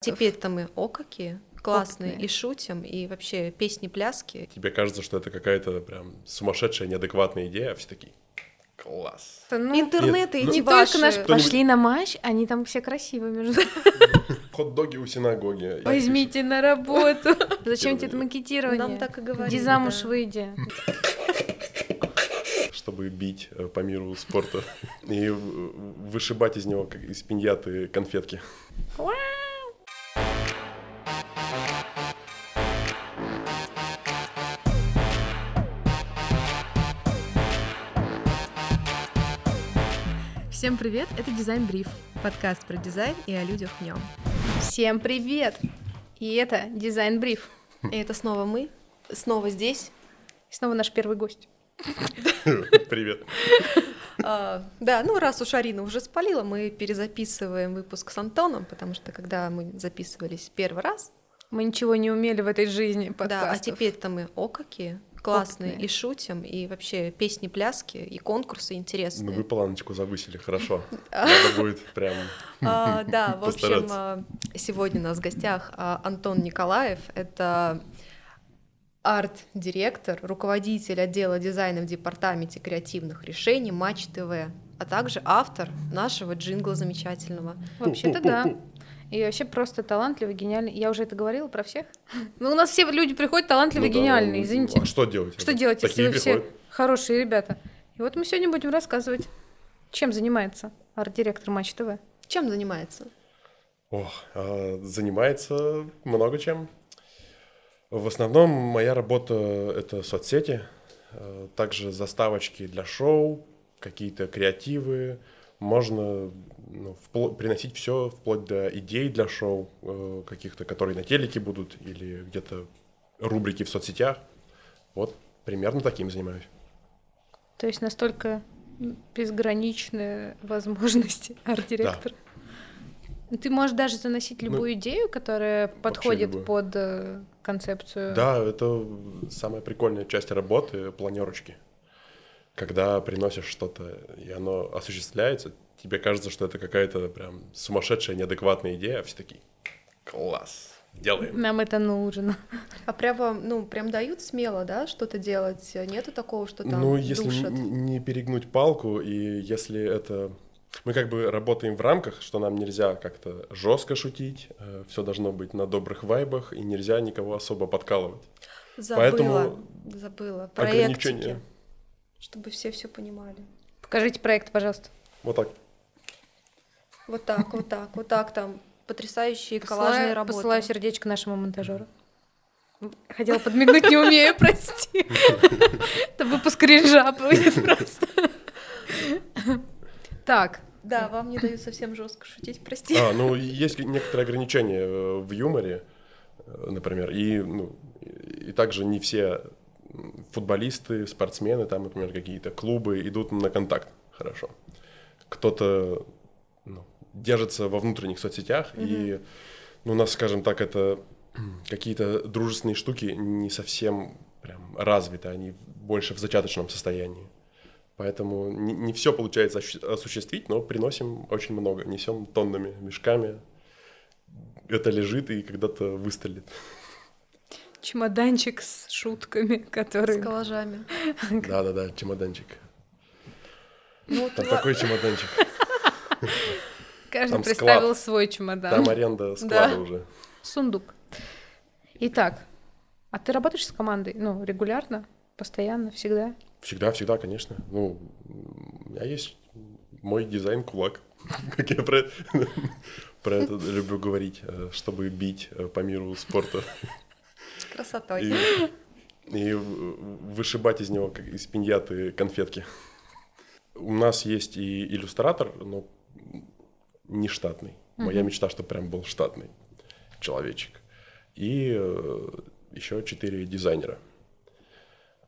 Теперь-то мы о какие классные Опытные. и шутим, и вообще песни-пляски. Тебе кажется, что это какая-то прям сумасшедшая, неадекватная идея, а все такие класс. Ну, Интернеты Нет, эти не ваши. только наш пошли на матч, они там все красивые между Хот-доги у синагоги. Возьмите на работу. Зачем тебе это макетирование? Нам так и говорили. Иди замуж, выйди. Чтобы бить э, по миру спорта и вышибать из него, как из пиньяты, конфетки. Всем привет, это Дизайн Бриф, подкаст про дизайн и о людях в нем. Всем привет! И это Дизайн Бриф. И это снова мы, снова здесь. И снова наш первый гость. Привет. А, да, ну раз уж Арина уже спалила, мы перезаписываем выпуск с Антоном, потому что когда мы записывались первый раз, Мы ничего не умели в этой жизни да, а подкастов. теперь-то мы о какие классные Опытные. и шутим, и вообще песни-пляски, и конкурсы Ну интересные. вы планочку завысили, хорошо. Надо будет прям... А, да, в общем, а, сегодня у нас в гостях а, Антон Николаев. Это арт-директор, руководитель отдела дизайна в департаменте креативных решений Матч ТВ, а также автор нашего джингла замечательного. Вообще-то да. И вообще просто талантливый, гениальный. Я уже это говорила про всех. Ну, у нас все люди приходят талантливые, Ну да, гениальные, ну, извините. А что делать? Что делать, если Такие вы все приходят. хорошие ребята? И вот мы сегодня будем рассказывать, чем занимается арт-директор Матч ТВ. Чем занимается? Ох, а, занимается много чем. В основном моя работа — это соцсети, э, также заставочки для шоу, какие-то креативы. Можно ну, впло- приносить все вплоть до идей для шоу, э, каких-то, которые на телеке будут, или где-то рубрики в соцсетях. Вот примерно таким занимаюсь. То есть настолько безграничные возможности арт-директора. Ну, Ты можешь даже заносить любую идею, которая подходит любую. под э, концепцию. Да, это самая прикольная часть работы планерочки. Когда приносишь что-то, и оно осуществляется, тебе кажется, что это какая-то прям сумасшедшая, неадекватная идея, а все такие класс, делаем. Нам это нужно. А прямо, ну, прям дают смело, да, что-то делать? Нету такого, что там ну, если душат? не перегнуть палку, и если это... Мы как бы работаем в рамках, что нам нельзя как-то жестко шутить, все должно быть на добрых вайбах, и нельзя никого особо подкалывать. Забыла, поэтому забыла. ограничения. Чтобы все все понимали. Покажите проект, пожалуйста. Вот так. Вот так, вот так, вот так там потрясающие Посылаю, коллажные работы. посылаю сердечко нашему монтажеру. Хотела подмигнуть, не умею, прости. Это выпуск будет просто. Так, Да, вам не дают совсем жестко шутить, прости. А, ну, есть некоторые ограничения э, в юморе, э, например, и, ну, и и также не все футболисты, спортсмены, там, например, какие-то клубы идут на контакт хорошо. Кто-то ну, держится во внутренних соцсетях, и ну, у нас, скажем так, это какие-то дружественные штуки не совсем прям развиты, они больше в зачаточном состоянии. Поэтому не, не все получается осуществить, но приносим очень много, несем тоннами, мешками. Это лежит и когда-то выстрелит. чемоданчик с шутками, С которые... коллажами. Да-да-да, чемоданчик. Ну, Там такой чемоданчик. Каждый Там представил свой чемодан. Там аренда склада Да. уже. Сундук. Итак, а ты работаешь с командой? Ну, регулярно, постоянно, всегда? Всегда, всегда, конечно. Ну, у меня есть мой дизайн-кулак, как я про, про это люблю говорить, э, чтобы бить э, по миру спорта с красотой. и, и вышибать из него, как из пиньяты, конфетки. У нас есть и иллюстратор, но не штатный. Моя мечта, чтобы прям был штатный человечек. И еще четыре дизайнера.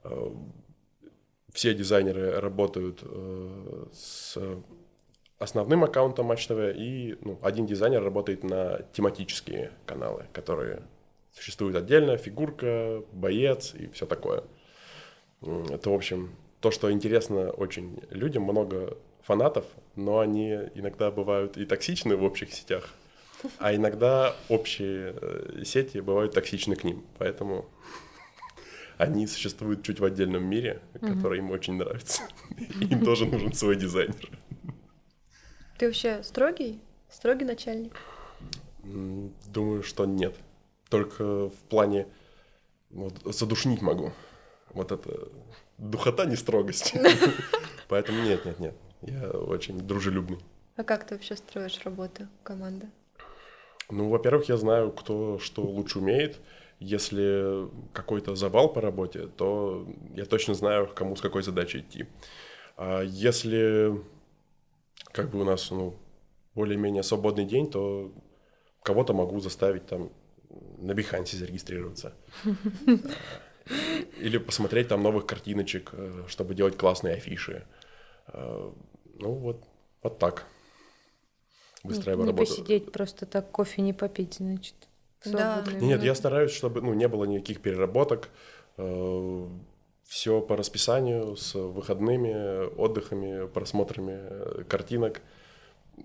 Э, Все дизайнеры работают э, с основным аккаунтом Матч ТВ, и ну, один дизайнер работает на тематические каналы, которые существуют отдельно, фигурка, боец и все такое. Это, в общем, то, что интересно очень людям, много фанатов, но они иногда бывают и токсичны в общих сетях. А иногда общие э, сети бывают токсичны к ним, поэтому они существуют чуть в отдельном мире, который им очень нравится. Им тоже нужен свой дизайнер. Ты вообще строгий? Строгий начальник? Думаю, что нет. Только в плане вот, задушнить могу. Вот это духота, не строгость. Поэтому нет, нет, нет. Я очень дружелюбный. А как ты вообще строишь работу команды? Ну, во-первых, я знаю, кто что лучше умеет. Если какой-то завал по работе, то я точно знаю, кому с какой задачей идти. А если как бы у нас ну, более-менее свободный день, то кого-то могу заставить там на Бихансе зарегистрироваться. Или посмотреть там новых картиночек, э, чтобы делать классные афиши. Э, ну вот, вот так. Выстраиваю не, не работу. посидеть просто так, кофе не попить, значит. Да. Нет, я стараюсь, чтобы ну, не было никаких переработок. Э, Все по расписанию, с выходными, отдыхами, просмотрами картинок.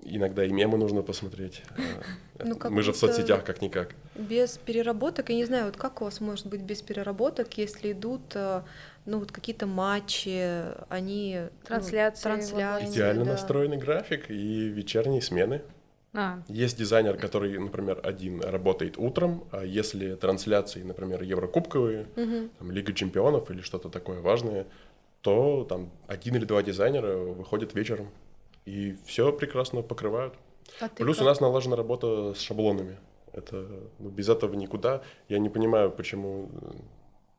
Иногда и мемы нужно посмотреть. Ну, Мы же в соцсетях как-никак. Без переработок, я не знаю, вот как у вас может быть без переработок, если идут э, ну, вот какие-то матчи, они... Трансляции. Ну, трансляции Идеально да. настроенный график и вечерние смены. А. Есть дизайнер, который, например, один работает утром, а если трансляции, например, Еврокубковые, угу. там, Лига чемпионов или что-то такое важное, то там один или два дизайнера выходят вечером и все прекрасно покрывают. А Плюс как? у нас налажена работа с шаблонами. Это ну, без этого никуда. Я не понимаю, почему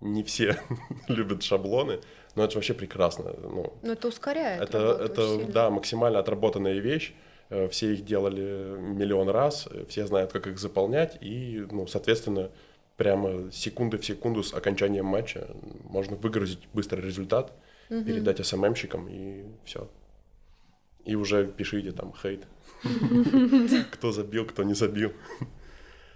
не все любят шаблоны, но это вообще прекрасно. Ну, но это ускоряет. Это, это да, максимально отработанная вещь. Э, все их делали миллион раз, э, все знают, как их заполнять, и, ну, соответственно, прямо секунды в секунду с окончанием матча можно выгрузить быстрый результат, угу. передать СММщикам, и все. И уже пишите там хейт. Кто забил, кто не забил.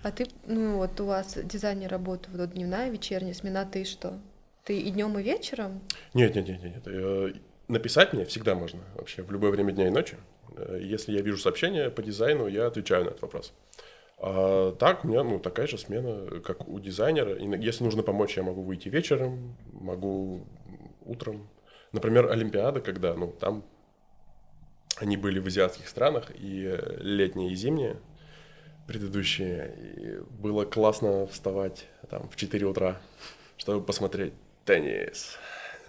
А ты, ну вот у вас дизайнер работы, вот дневная, вечерняя смена, ты что? Ты и днем, и вечером? Нет, нет, нет, нет. Э, написать мне всегда можно, вообще, в любое время дня и ночи. Э, если я вижу сообщение по дизайну, я отвечаю на этот вопрос. А так, у меня ну, такая же смена, как у дизайнера. Если нужно помочь, я могу выйти вечером, могу утром. Например, Олимпиада, когда, ну, там они были в азиатских странах, и летние, и зимние предыдущие. И было классно вставать там в 4 утра, чтобы посмотреть теннис.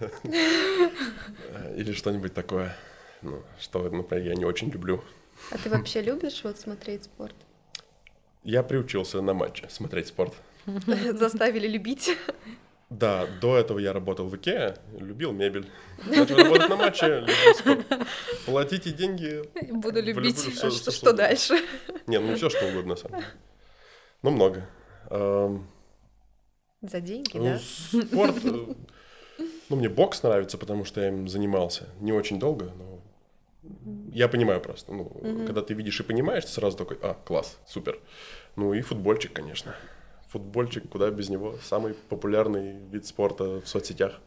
Или что-нибудь такое. Ну, что, например, я не очень люблю. А ты вообще любишь вот смотреть спорт? Я приучился на матче смотреть спорт. Заставили любить? Да, до этого я работал в Икеа, любил мебель. Начал работать на матче, любил спорт. Платите деньги. Буду любить. Все, что, что, что дальше? Не, ну все что угодно, на самом деле. Ну, много. За деньги, ну, да? Спорт... Э, ну, мне бокс нравится, потому что я им занимался. Не очень долго, но я понимаю просто. Ну, угу. когда ты видишь и понимаешь, ты сразу такой, а, класс, супер. Ну и футбольчик, конечно футбольчик, куда без него. Самый популярный вид спорта в соцсетях.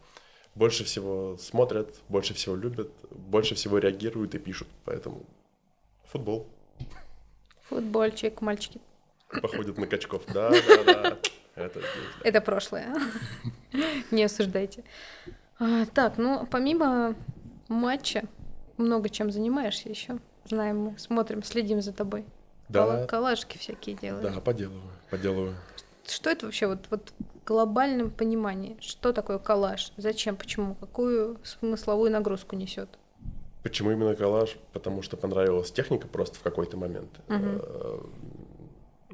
Больше всего смотрят, больше всего любят, больше всего реагируют и пишут. Поэтому футбол. Футбольчик, мальчики. Походят на качков. Да, да, да. Это, Это прошлое. Не осуждайте. А, так, ну, помимо матча, много чем занимаешься еще. Знаем мы, смотрим, следим за тобой. Да. Коллажки всякие делаешь. Да, поделываю, поделываю что это вообще вот, вот в глобальном понимании? Что такое коллаж? Зачем? Почему? Какую смысловую нагрузку несет? Почему именно коллаж? Потому что понравилась техника просто в какой-то момент. Угу.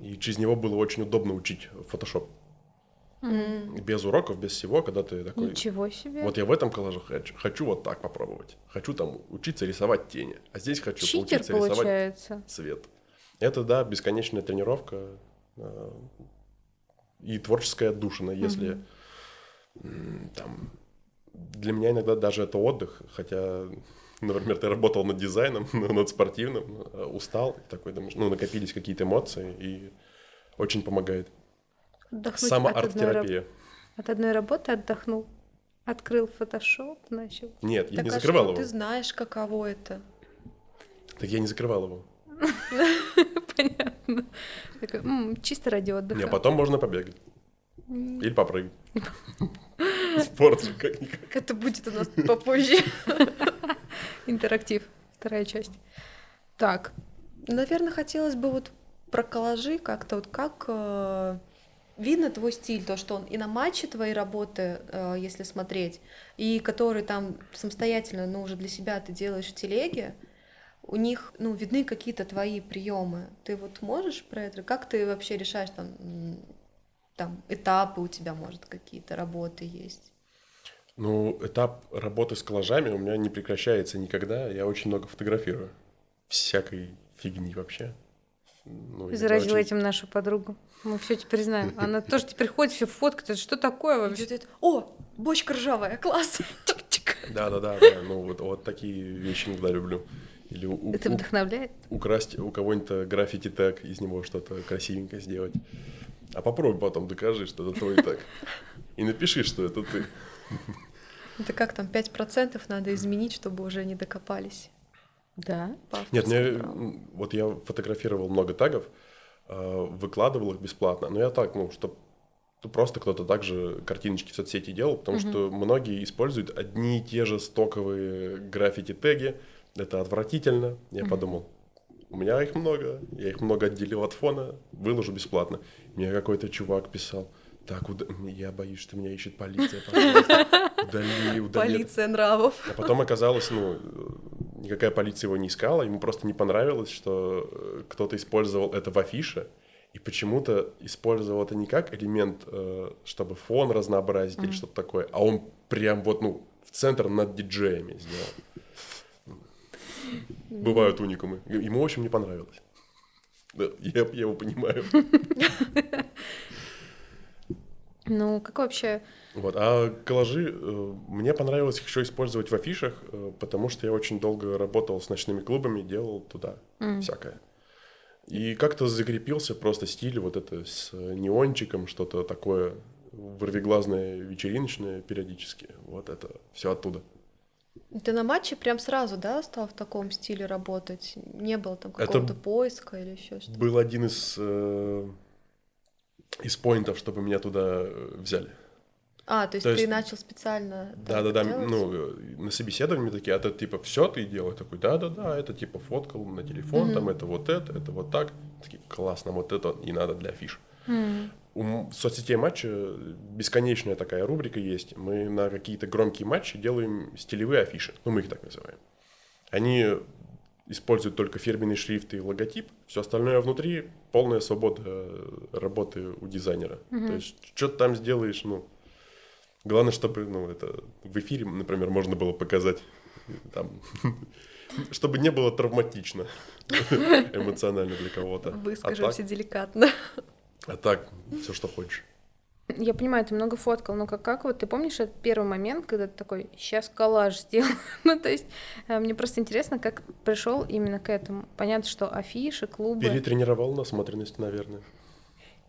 И через него было очень удобно учить Photoshop. Mm. Без уроков, без всего, когда ты такой... Ничего себе. Вот я в этом коллаже хочу, хочу вот так попробовать. Хочу там учиться рисовать тени. А здесь хочу Читер, учиться получается. рисовать цвет. Это, да, бесконечная тренировка. А, и творческая отдушина, если mm-hmm. там для меня иногда даже это отдых, хотя, например, ты работал над дизайном, над спортивным, э, устал, такой, думаешь, ну, накопились какие-то эмоции, и очень помогает. Отдохнуть Самоарт-терапия. От, от одной работы отдохнул? Открыл фотошоп, начал? Нет, я так не а закрывал его. ты знаешь, каково это? Так я не закрывал его. Понятно. Такой, «М, Чисто ради Не, отдыха. потом можно побегать. Или попрыгать. Спорт как-никак. Это будет у нас попозже. Интерактив. Вторая часть. Так, Наверное, хотелось бы вот про коллажи как-то, вот как э, видно твой стиль, то, что он и на матче твоей работы, э, если смотреть, и который там самостоятельно, ну, уже для себя ты делаешь в телеге, у них, ну, видны какие-то твои приемы. Ты вот можешь про это? Как ты вообще решаешь там, там этапы у тебя, может, какие-то работы есть? Ну, этап работы с коллажами у меня не прекращается никогда. Я очень много фотографирую. Всякой фигни вообще. Ну, заразила очень- этим нашу подругу. Мы все теперь знаем. Она тоже теперь ходит, все фоткает. Что такое вообще? О, бочка ржавая, класс! Да-да-да, да. Ну, вот, вот такие вещи иногда люблю. Или у- у- Это у- вдохновляет? украсть у кого-нибудь граффити тег, из него что-то красивенькое сделать. А попробуй потом докажи, что это твой тег. И напиши, что это ты. Это как там, 5% надо изменить, чтобы уже не докопались? Да. Нет, мне, авторскому праву? м, вот я фотографировал много тегов, э, выкладывал их бесплатно, но я так, ну, что просто кто-то также картиночки в соцсети делал, потому что многие используют одни и те же стоковые граффити-теги, это отвратительно. Я подумал, у меня их много, я их много отделил от фона, выложу бесплатно. Мне какой-то чувак писал, так, уда- я боюсь, что меня ищет полиция, пожалуйста, удали, удали. Полиция нравов. А потом оказалось, ну, никакая полиция его не искала, ему просто не понравилось, что э, кто-то использовал это в афише, и почему-то использовал это не как элемент, э, чтобы фон разнообразить или что-то такое, а он прям вот, ну, в центр над диджеями сделал. Бывают уникумы. Ему, в общем, не понравилось. Да, я, я его понимаю. Ну, как вообще... Вот. А коллажи э, мне понравилось их еще использовать в афишах, э, потому что я очень долго работал с ночными клубами, делал туда всякое. И как-то закрепился просто стиль вот это с неончиком, что-то такое вырвиглазное, вечериночное периодически. Вот это все оттуда. Ты на матче прям сразу, да, стал в таком стиле работать? Не было там Это какого-то поиска или еще что-то? Был один из, э, из поинтов, чтобы меня туда э, взяли. А, то есть то ты есть- начал специально так Да-да-да, делать? ну, э, на собеседовании такие, а это типа все ты делал? Я такой, да-да-да, это типа фоткал на телефон, там это вот это, это вот так. Такие, классно, вот это и надо для афиш. У м- соцсетей матча бесконечная такая рубрика есть. Мы на какие-то громкие матчи делаем стилевые афиши. Ну, мы их так называем. Они используют только фирменный шрифт и логотип. Все остальное внутри полная свобода работы у дизайнера. То есть, что ты там сделаешь, ну, главное, чтобы, ну, это в эфире, например, можно было показать там, чтобы не было травматично эмоционально для кого-то. А Выскажемся так, деликатно. А так все, что хочешь. Я понимаю, ты много фоткал, но как, как вот ты помнишь этот первый момент, когда ты такой, сейчас коллаж сделал? ну, то есть, э, мне просто интересно, как пришел именно к этому. Понятно, что афиши, клубы. Перетренировал насмотренность, наверное.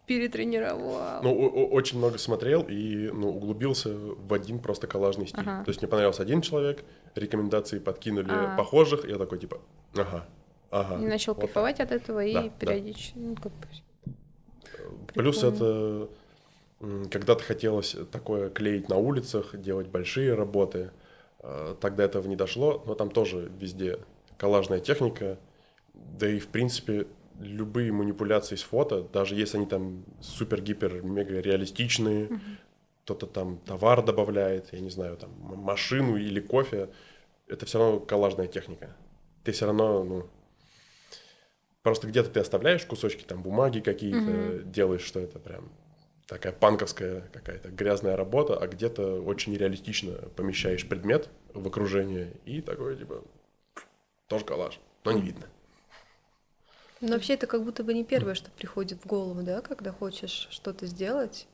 Перетренировал. Ну, очень много смотрел и ну, углубился в один просто коллажный стиль. Ага. То есть мне понравился один человек, рекомендации подкинули А. похожих, я такой типа, ага, ага. и начал вот так. кайфовать от этого Да, и да. периодически. ну, как Плюс это когда-то хотелось такое клеить на улицах, делать большие работы. Э, Тогда этого не дошло, но там тоже везде коллажная техника. Да и, в принципе, любые манипуляции с фото, даже если они там супер-гипер-мега реалистичные, кто-то там товар добавляет, я не знаю, там машину или кофе, это все равно коллажная техника. Ты все равно, ну, просто где-то ты оставляешь кусочки там бумаги какие-то, делаешь, что это прям такая панковская какая-то грязная работа, а где-то очень реалистично помещаешь предмет в окружение и такой типа тоже коллаж, но не видно. Но вообще это как будто бы не первое, что приходит в голову, да, когда хочешь что-то сделать.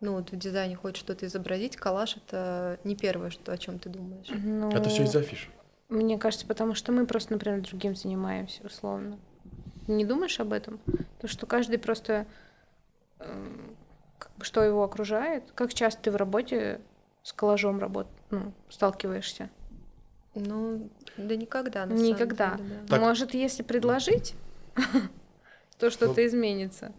Ну, вот в дизайне хочешь что-то изобразить, коллаж это не первое, что, о чем ты думаешь. Ну, Это все из афиш. Мне кажется, потому что мы просто, например, другим занимаемся, условно. Не думаешь об этом? То, что каждый просто... бы, что его окружает? Как часто ты в работе с коллажом работ... ну, сталкиваешься? Ну, да никогда, на Никогда. самом деле, да. Так. Может, если предложить, То что-то изменится.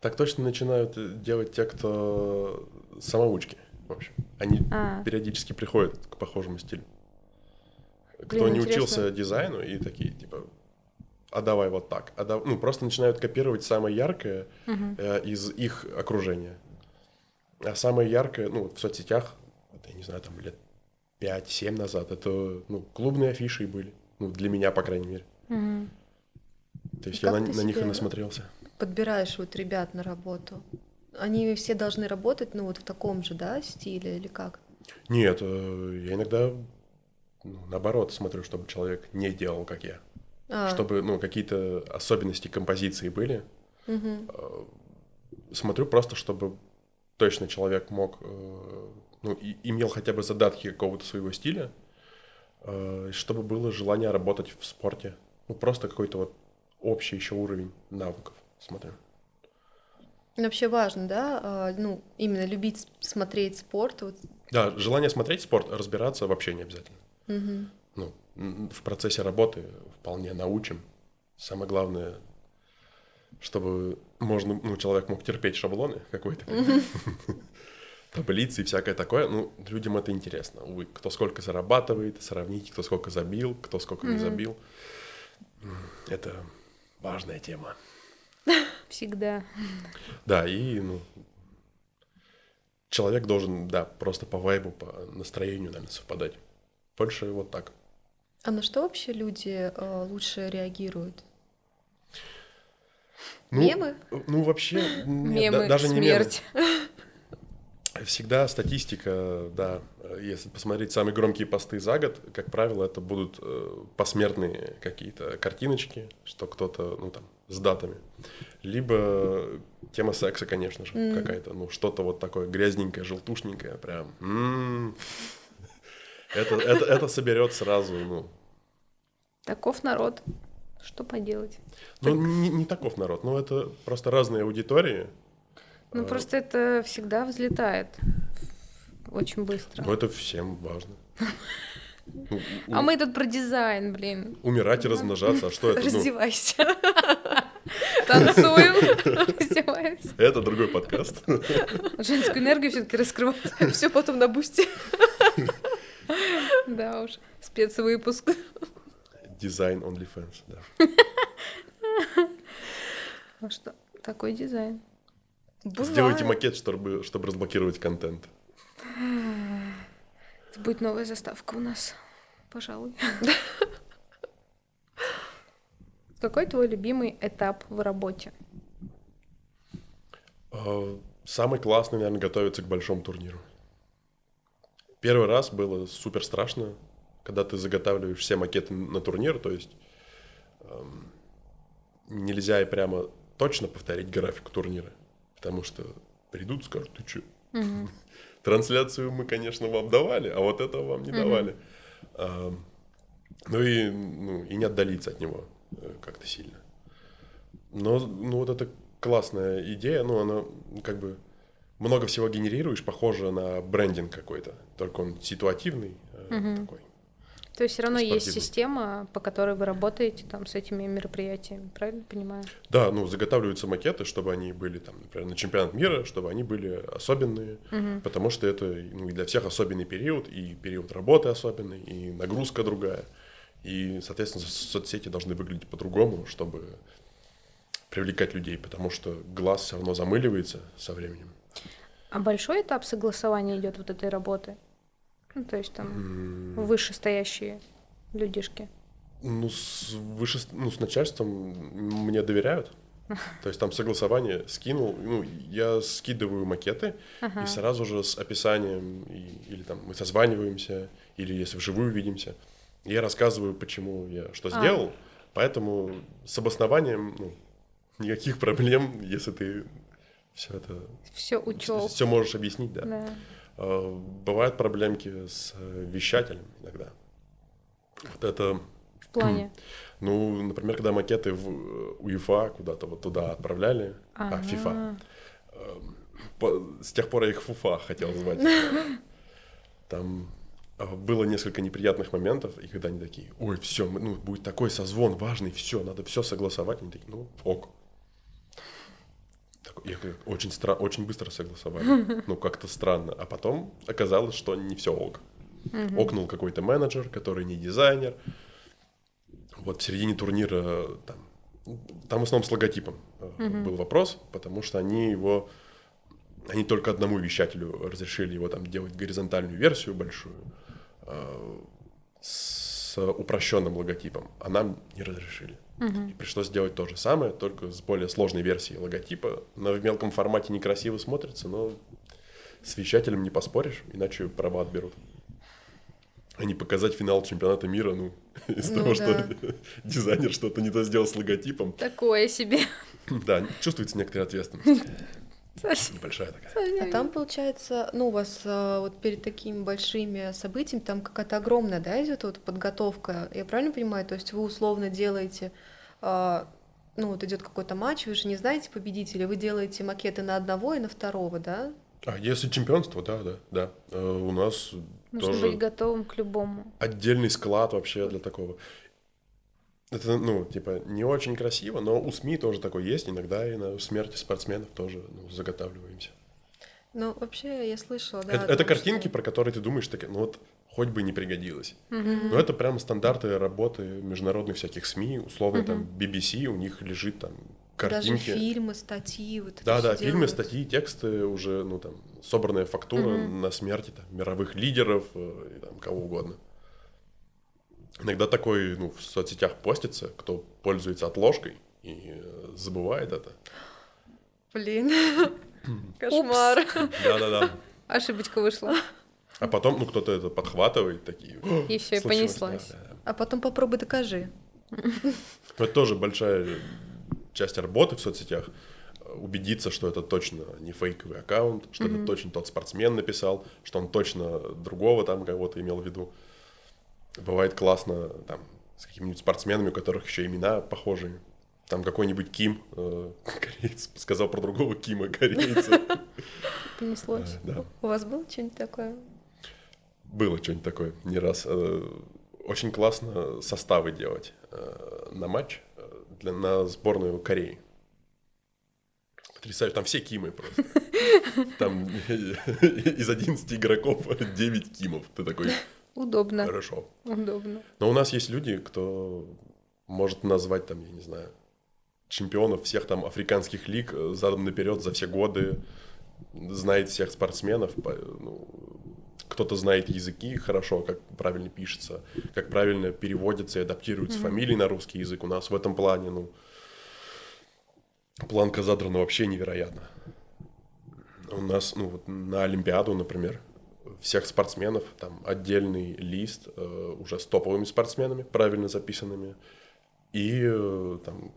Так точно начинают э, делать те, кто самоучки, в общем. Они А. периодически приходят к похожему стилю. Кто Блин, не интересно. учился дизайну и такие, типа, а давай вот так. А да- Ну, просто начинают копировать самое яркое Мгм. э, из их окружения. А самое яркое, ну, в соцсетях, это, я не знаю, там лет 5-7 назад, это, ну, клубные афиши были. Ну, для меня, по крайней мере. Мгм. То есть И я как на, на них и насмотрелся. Подбираешь вот ребят на работу. Они все должны работать, ну, вот в таком же, да, стиле или как? Нет, э, я иногда, ну, наоборот, смотрю, чтобы человек не делал, как я. А, Чтобы, ну, какие-то особенности композиции были. Э, Смотрю просто, чтобы точно человек мог, э, ну, и- имел хотя бы задатки какого-то своего стиля, э, чтобы было желание работать в спорте. Ну, просто какой-то вот общий еще уровень навыков, смотрю. Ну, Вообще важно, да, а, ну, именно любить смотреть спорт. Вот. Да, желание смотреть спорт, разбираться вообще не обязательно. Мгм. ну, в процессе работы вполне научим. Самое главное, чтобы можно, ну, человек мог терпеть шаблоны какой-то, таблицы и всякое такое. Ну, людям это интересно. Увы, кто сколько зарабатывает, сравнить, кто сколько забил, кто сколько не забил. Это важная тема. Всегда. Да, и, ну, человек должен, да, просто по вайбу, по настроению, наверное, совпадать. Больше вот так. А на что вообще люди э, лучше реагируют? Ну, Мемы? Ну, вообще, нет, Мемы, да- даже не мемы. смерть. Всегда статистика, да, если посмотреть самые громкие посты за год, как правило, это будут э, посмертные какие-то картиночки, что кто-то, ну там, с датами. Либо тема секса, конечно же, М. какая-то, ну, что-то вот такое грязненькое, желтушненькое, прям. м. Это, это, это соберет сразу, ну, Таков народ. Что поделать? ну не, не таков народ, ну это просто разные аудитории. Ну, Э, просто это всегда взлетает очень быстро. Ну это всем важно. А мы тут про дизайн, блин. Умирать и размножаться, а что это? Ну, Раздевайся. Танцуем, раздеваемся. это другой подкаст. Женскую энергию все-таки раскрывать. Все потом на бусте. Да уж, спецвыпуск. Дизайн OnlyFans, да. Ну что, такой дизайн. Сделайте макет, чтобы, чтобы разблокировать контент. Это будет новая заставка у нас, пожалуй. Какой твой любимый этап в работе? А, Самый классный, наверное, готовиться к большому турниру. Первый раз было супер страшно, когда ты заготавливаешь все макеты на турнир, то есть эм, нельзя и прямо точно повторить график турнира, потому что придут скажут, ты что, трансляцию мы, конечно, вам давали, а вот этого вам не давали. Ам, Ну и, ну и не отдалиться от него э, как-то сильно. Но ну, вот это классная идея, ну она как бы много всего генерируешь, похоже на брендинг какой-то, только он ситуативный Мгм. такой. То есть все равно есть Спортивный. система, по которой вы работаете там с этими мероприятиями, правильно понимаю? Да, ну заготавливаются макеты, чтобы они были там, например, на чемпионат мира, чтобы они были особенные, Мгм. потому что это ну, для всех особенный период, и период работы особенный, и нагрузка другая. И, соответственно, со- соцсети должны выглядеть по-другому, чтобы привлекать людей, потому что глаз все равно замыливается со временем. А большой этап согласования идет вот этой работы? Ну, то есть там М, вышестоящие людишки. Ну, с, выше, ну, с начальством мне доверяют. То есть там согласование скинул, ну, я скидываю макеты, Ага. и сразу же с описанием, и- или там мы созваниваемся, или если вживую видимся, я рассказываю, почему я что А. сделал, поэтому с обоснованием ну, никаких проблем, если ты все это Все учел. все можешь объяснить, да. Да. А, Бывают проблемки с э, вещателем иногда. Вот это, В плане. ну, например, когда макеты в э, УЕФА куда-то вот туда отправляли, а. ФИФА, по- с тех пор я их ФУФА хотел звать. Там а, было несколько неприятных моментов, и когда они такие, ой, все, ну, будет такой созвон важный, все, надо все согласовать, они такие, ну, ок. Такой, я очень, стра- очень быстро согласовали. Ну, как-то странно. А потом оказалось, что не все ок. Окнул какой-то менеджер, который не дизайнер. Вот в середине турнира там, там в основном с логотипом э, был вопрос, потому что они его, они только одному вещателю разрешили его там делать горизонтальную версию большую э, с упрощенным логотипом, а нам не разрешили. И пришлось сделать то же самое, только с более сложной версией логотипа. Но в мелком формате некрасиво смотрится, но с вещателем не поспоришь, иначе права отберут. А не показать финал чемпионата мира, ну, из Ну того, да. что дизайнер что-то не то сделал с логотипом. Такое себе. Да, чувствуется некоторая ответственность. Небольшая такая. А там, получается, ну, у вас а, вот перед такими большими событиями там какая-то огромная, да, идет вот подготовка. Я правильно понимаю? То есть вы условно делаете, ну, вот идет какой-то матч, вы же не знаете победителя, вы делаете макеты на одного и на второго, да? А если чемпионство, да, да, да. Э, У нас Нужно тоже быть готовым к любому. отдельный склад вообще для такого. Это, ну, типа, не очень красиво, но у СМИ тоже такое есть. Иногда и на смерти спортсменов тоже ну, заготавливаемся. Ну, вообще, я слышала, да. это, это картинки, что- про которые ты думаешь, так, ну вот хоть бы не пригодилось. Но это прям стандарты работы международных всяких СМИ. Условно, там, BBC, у них лежит там Даже картинки. фильмы, статьи, вот это Да, да, фильмы, делают. статьи, тексты уже, ну там, собранная фактура Мгм. на смерти там, мировых лидеров э, и там кого угодно. Иногда такой, ну, в соцсетях постится, кто пользуется отложкой и э, забывает это. Блин, кошмар. Да-да-да. Ошибочка вышла. А потом, ну, кто-то это подхватывает, такие... «О, И все, и случилось», понеслась. да, да. А потом попробуй докажи. Это тоже большая часть работы в соцсетях. э, Убедиться, что это точно не фейковый аккаунт, что это точно тот спортсмен написал, что он точно другого там кого-то имел в виду. Бывает классно там с какими-нибудь спортсменами, у которых еще имена похожие. Там какой-нибудь Ким, э, кореец, сказал про другого Кима, корейца. Понеслось. Да, У вас было что-нибудь такое? Было что-нибудь такое не раз. Э, Очень классно составы делать э, на матч э, для, на сборную Кореи. Потрясающе, там все Кимы просто. Там из 11 игроков 9 Кимов. Ты такой, Удобно. хорошо. Удобно. Но у нас есть люди, кто может назвать там, я не знаю, чемпионов всех там африканских лиг задом наперед за все годы, знает всех спортсменов, по- ну, кто-то знает языки хорошо, как правильно пишется, как правильно переводятся и адаптируются фамилии на русский язык. У нас в этом плане, ну, планка задрана вообще невероятно. У нас, ну, вот на Олимпиаду, например, всех спортсменов, там отдельный лист э, уже с топовыми спортсменами, правильно записанными, и э, там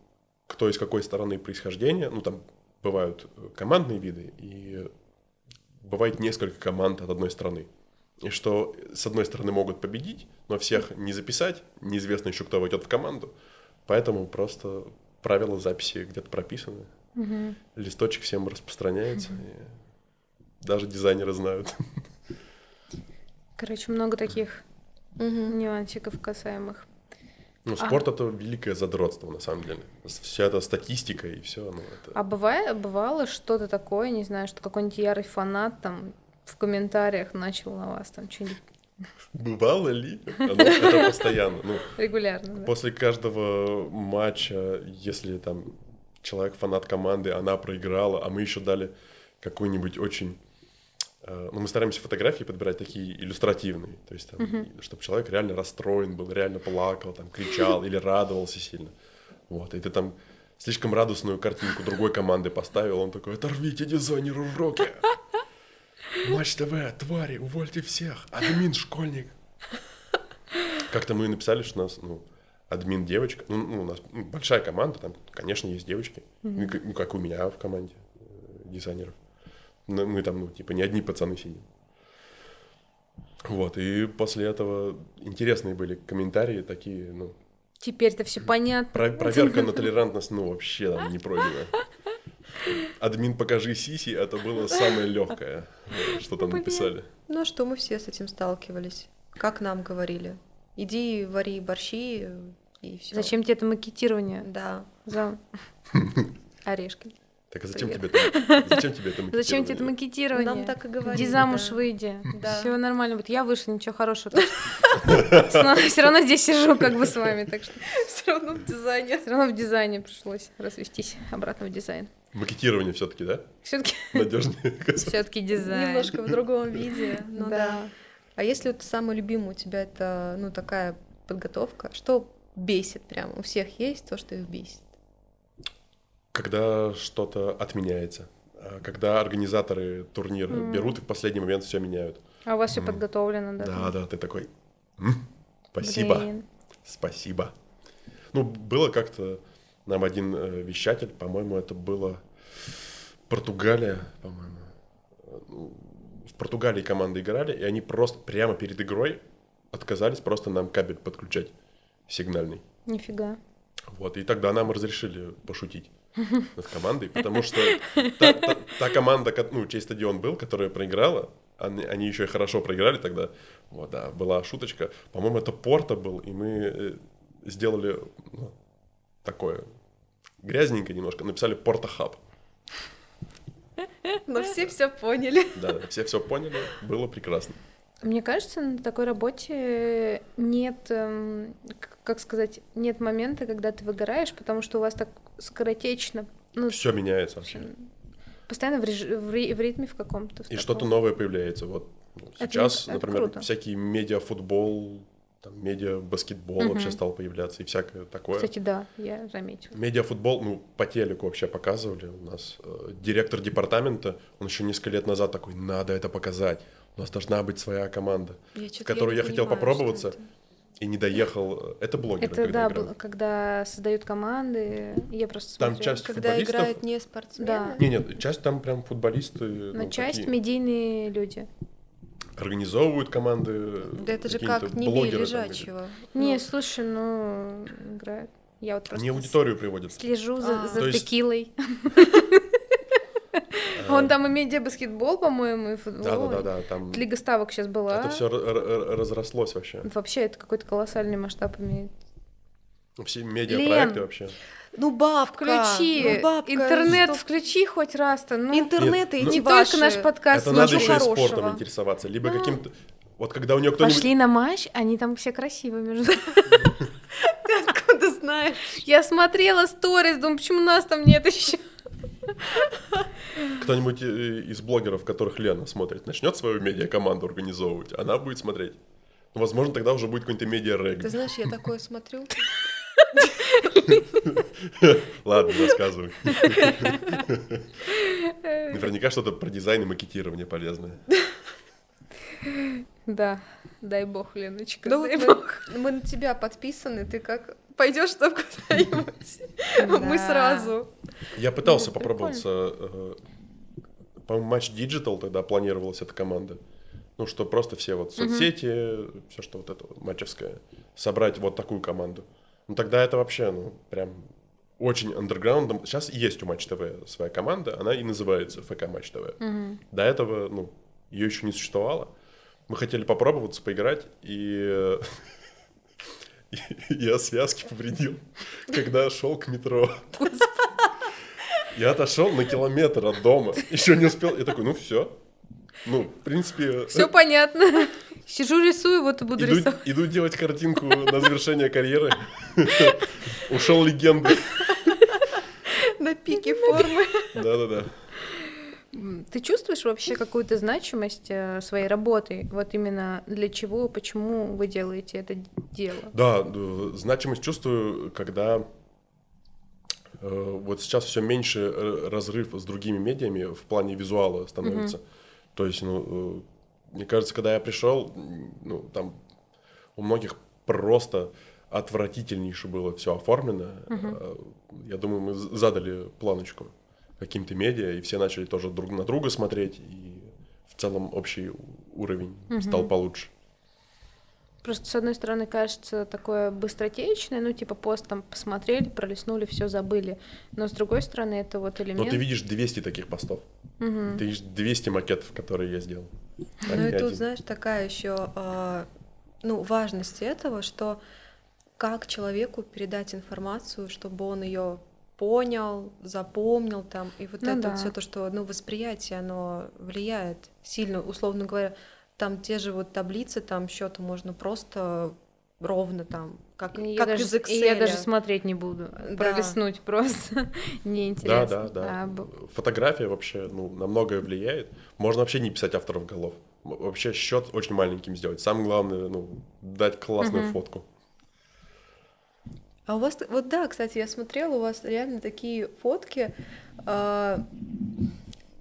кто из какой стороны происхождения, ну там бывают командные виды, и бывает несколько команд от одной страны. И что с одной стороны могут победить, но всех не записать, неизвестно еще кто войдет в команду, поэтому просто правила записи где-то прописаны, Мгм. листочек всем распространяется, и даже дизайнеры знают. Короче, много таких Мгм. нюансиков касаемых. Ну, А. спорт это великое задротство, на самом деле. Вся эта статистика и все, ну, это... А бывает, бывало что-то такое, не знаю, что какой-нибудь ярый фанат там в комментариях начал на вас там что-нибудь Бывало ли? Оно- это постоянно. Ну, регулярно. да? после каждого матча, если там человек фанат команды, она проиграла, а мы еще дали какой-нибудь очень... э, Ну, мы стараемся фотографии подбирать такие иллюстративные, то есть, чтобы человек реально расстроен был, реально плакал, там, кричал или радовался сильно. Вот, и ты там слишком радостную картинку другой команды поставил, он такой, оторвите дизайнеру руки! Матч ТВ, твари, увольте всех, админ школьник. Как-то мы написали, что у нас, ну, админ девочка, ну, ну, у нас ну, большая команда, там, конечно, есть девочки, как, ну, как у меня в команде э, дизайнеров. Но мы там, ну, типа, не одни пацаны сидим. Вот, и после этого интересные были комментарии такие, ну, Теперь-то все понятно. про- проверка на толерантность, ну, вообще там непройденная. Админ, покажи сиси, это было самое легкое, что там написали. Ну а что, мы все с этим сталкивались. Как нам говорили. Иди вари борщи и все. Зачем тебе это макетирование Да. за орешки? Так а зачем Привет. тебе это? Зачем тебе это Зачем тебе это макетирование? макетирование? Нам так и говорили. Иди замуж, да. выйди. Да. Все нормально будет. Я вышла, ничего хорошего. Все равно здесь сижу как бы с вами, так что Все равно в дизайне. все равно в дизайне пришлось развестись обратно в дизайн. Макетирование все-таки, да? Все-таки Надежнее. все-таки дизайн. Немножко в другом виде. Ну да. А если вот самый любимый у тебя это, ну, такая подготовка, что бесит прям? У всех есть то, что их бесит. Когда что-то отменяется, а когда организаторы турнира Мгм. берут и в последний момент все меняют. А у вас все М. подготовлено, да? Да, да, ты такой. «М, Спасибо, Блин. спасибо. Ну, было как-то нам один э, вещатель, по-моему, это было Португалия, по-моему. Э, ну, В Португалии команды играли, и они просто прямо перед игрой отказались просто нам кабель подключать сигнальный. Нифига. Вот, и тогда нам разрешили пошутить над командой, потому что та, та- та команда, ко- ну, чей стадион был, которая проиграла, они, они еще и хорошо проиграли тогда. Вот, да, была шуточка. По-моему, это Порто был, и мы э, сделали ну, такое грязненько немножко, написали Порто Хаб. Но все все поняли. Да, все все поняли, было прекрасно. Мне кажется, на такой работе нет, эм, как сказать, нет момента, когда ты выгораешь, потому что у вас так скоротечно, ну, Все меняется вообще. постоянно в, реж- в ри- в ритме в каком-то. в И таком. что-то новое появляется. Вот ну, Это сейчас, это например, круто. всякий медиафутбол, там, медиа-баскетбол Мгм. вообще стал появляться и всякое такое. Кстати, да, я заметила. Медиафутбол, ну, по телеку вообще показывали. У нас э, директор департамента, он еще несколько лет назад такой, надо это показать. У нас должна быть своя команда. Я В которую я хотел попробоваться. И не доехал. Это блогеры, Это когда да, играют. когда создают команды, я просто Там часть Когда футболистов... играют не спортсмены. Да. Не, нет, часть там прям футболисты Но ну, часть такие, медийные люди. организовывают команды. Да это же как не бей там лежачего. Не, Ну, слушай, ну играют. Я вот просто Не аудиторию приводят. слежу за, А. за То есть- текилой. Он там и медиа-баскетбол, по-моему, и футбол. Да-да-да, там Лига ставок сейчас была. это все разрослось вообще. Вообще это какой-то колоссальный масштаб имеет. Все медиапроекты Лен, вообще. Ну, бабка. Включи, ну, бабка, интернет что- включи хоть раз-то. Ну, Интернет Нет, эти ну- не ваши. только наш подкаст, Это надо еще и спортом интересоваться. Либо Да. каким-то... Вот когда у нее кто-нибудь... Пошли на матч, они там все красивые между Ты откуда знаешь? Я смотрела сторис, думаю, почему нас там нет еще? Кто-нибудь э, из блогеров, которых Лена смотрит, начнет свою медиакоманду организовывать, она будет смотреть. Ну, возможно, тогда уже будет какой-то медиа Ты знаешь, я такое смотрю. Ладно, рассказывай. Наверняка что-то про дизайн и макетирование полезное. Да, дай бог, Леночка, Ну, дай мы, бог. мы на тебя подписаны, ты как пойдешь там куда-нибудь, мы сразу. Я пытался Ну, попробоваться... э, По-моему, матч Digital тогда планировалась эта команда. Ну, что просто все вот соцсети, все что вот это вот матчевское, собрать вот такую команду. Ну, тогда это вообще, ну, прям очень андерграундом. Сейчас есть у Матч ТВ своя команда, она и называется ФК Матч ТВ. Мгм. До этого, ну, ее еще не существовало. Мы хотели попробоваться, поиграть, и э, я связки повредил, когда шел к метро. Я отошел на километр от дома, еще не успел. Я такой, ну все. Ну, в принципе, Все понятно. Сижу, рисую, вот и буду иду, рисовать. иду делать картинку на завершение карьеры. Ушел легендой. На пике формы. Да-да-да. Ты чувствуешь вообще какую-то значимость э, своей работы? Вот именно для чего, почему вы делаете это дело? Да, значимость чувствую, когда э, вот сейчас все меньше э, разрыв с другими медиами в плане визуала становится. То есть, ну, э, мне кажется, когда я пришел, ну, там у многих просто отвратительнейше было все оформлено. Э, Я думаю, мы задали планочку каким-то медиа, и все начали тоже друг на друга смотреть, и в целом общий уровень стал получше. Просто, с одной стороны, кажется такое быстротечное, ну, типа пост там посмотрели, пролистнули, все забыли. Но с другой стороны, это вот Но элемент. ты видишь 200 таких постов. Мгм. Ты видишь 200 макетов, которые я сделал. а Ну и тут, один. знаешь, такая еще ну, важность этого, что как человеку передать информацию, чтобы он ее понял, запомнил там, и вот Ну это да. все то, что, ну, восприятие, оно влияет сильно, условно говоря, там те же вот таблицы, там счета можно просто ровно там, как, И я как даже, из и я Excel. даже смотреть не буду, Да. пролистнуть просто Да, неинтересно. да, да. А, б- Фотография вообще ну, на многое влияет. Можно вообще не писать авторов голов. Вообще счет очень маленьким сделать. Самое главное, ну, дать классную Мгм. фотку. А у вас, вот да, кстати, я смотрела, у вас реально такие фотки, а,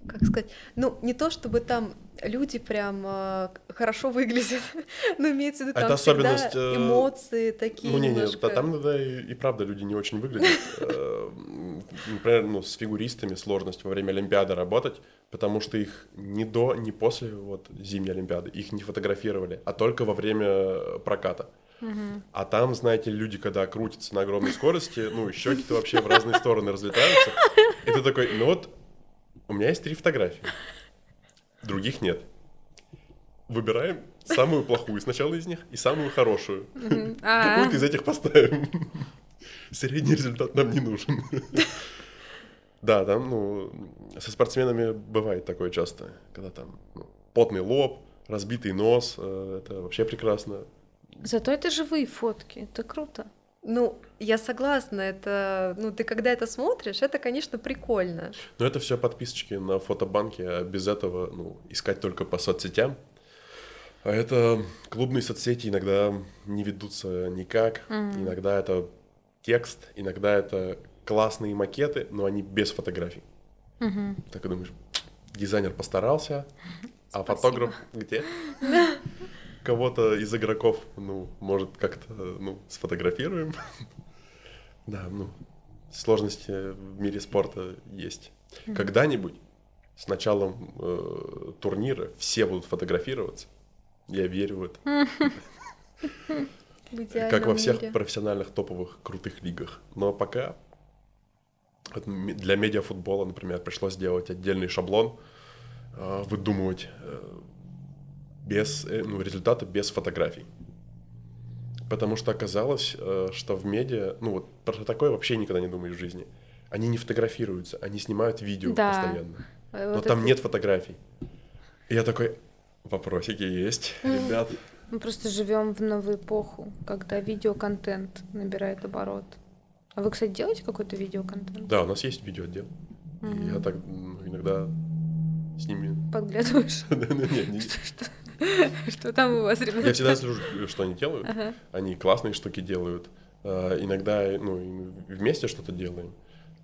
как сказать, ну, не то чтобы там люди прям а, к- хорошо выглядят, но имеется в виду, Это там всегда особенность, э, эмоции такие Ну, не, не, немножко. там иногда и, и правда люди не очень выглядят. Э, Например, ну, с фигуристами сложность во время Олимпиады работать, потому что их ни до, ни после вот зимней Олимпиады их не фотографировали, а только во время э, проката. А там, знаете, люди, когда крутятся на огромной скорости, ну, щеки-то вообще в разные стороны разлетаются. И ты такой, ну вот, у меня есть три фотографии, других нет. Выбираем самую плохую сначала из них и самую хорошую. А, Какую-то из этих поставим. Средний результат нам не нужен. Да, там, ну, со спортсменами бывает такое часто, когда там ну, потный лоб, разбитый нос, э, это вообще прекрасно. Зато это живые фотки, это круто. Ну, я согласна, это, ну, ты когда это смотришь, это, конечно, прикольно. Но это все подписочки на фотобанке, а без этого, ну, искать только по соцсетям. А это клубные соцсети иногда не ведутся никак. Мгм. Иногда это текст, иногда это классные макеты, но они без фотографий. Мгм. Так и думаешь, дизайнер постарался, а Спасибо. фотограф где? Кого-то из игроков, ну, может, как-то, ну, сфотографируем. Да, ну, сложности в мире спорта есть. Когда-нибудь с началом э, турнира все будут фотографироваться. Я верю в это. Как во всех профессиональных топовых крутых лигах. Но пока для медиафутбола, например, пришлось сделать отдельный шаблон, э, выдумывать э, без, э, ну, результаты без фотографий. Потому что оказалось, э, что в медиа, ну вот про такое вообще никогда не думаешь в жизни. Они не фотографируются, они снимают видео Да. постоянно. Э, Но вот там это- нет фотографий. И я такой, вопросики есть, ребят. Мы просто живем в новую эпоху, когда видеоконтент набирает оборот. А вы, кстати, делаете какой-то видеоконтент? Да, у нас есть видеоотдел. И Мгм. я так м, иногда с ними... Подглядываешь? Что- Что там у вас, ребята? Я всегда слежу, что они делают. Ага. Они классные штуки делают. А, Иногда ну, вместе что-то делаем.